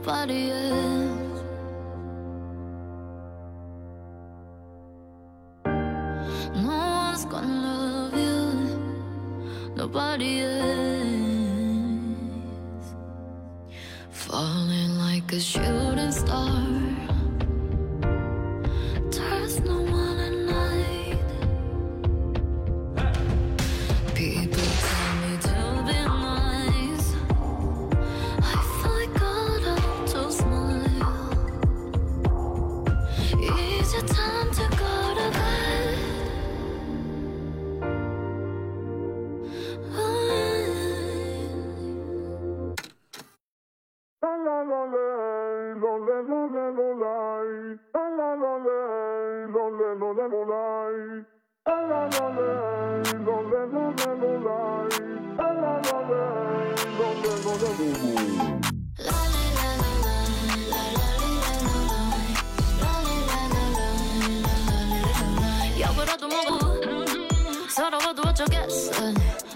nobody else. No one's gonna love you, nobody else.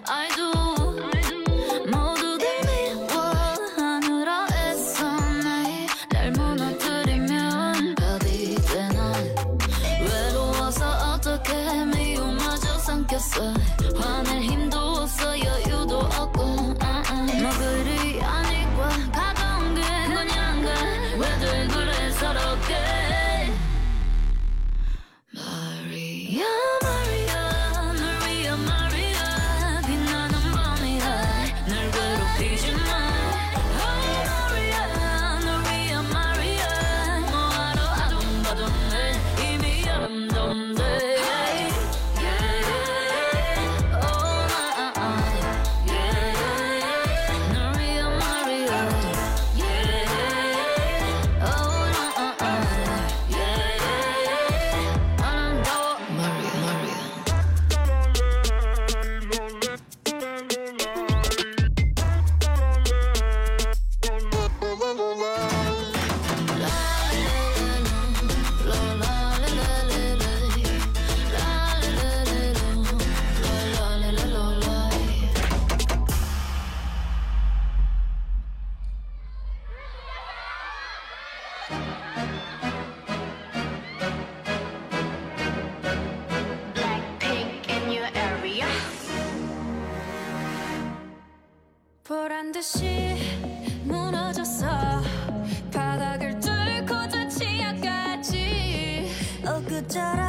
I do. 시 무너졌어. 바닥을 뚫고 저 치아까지. 엊그저라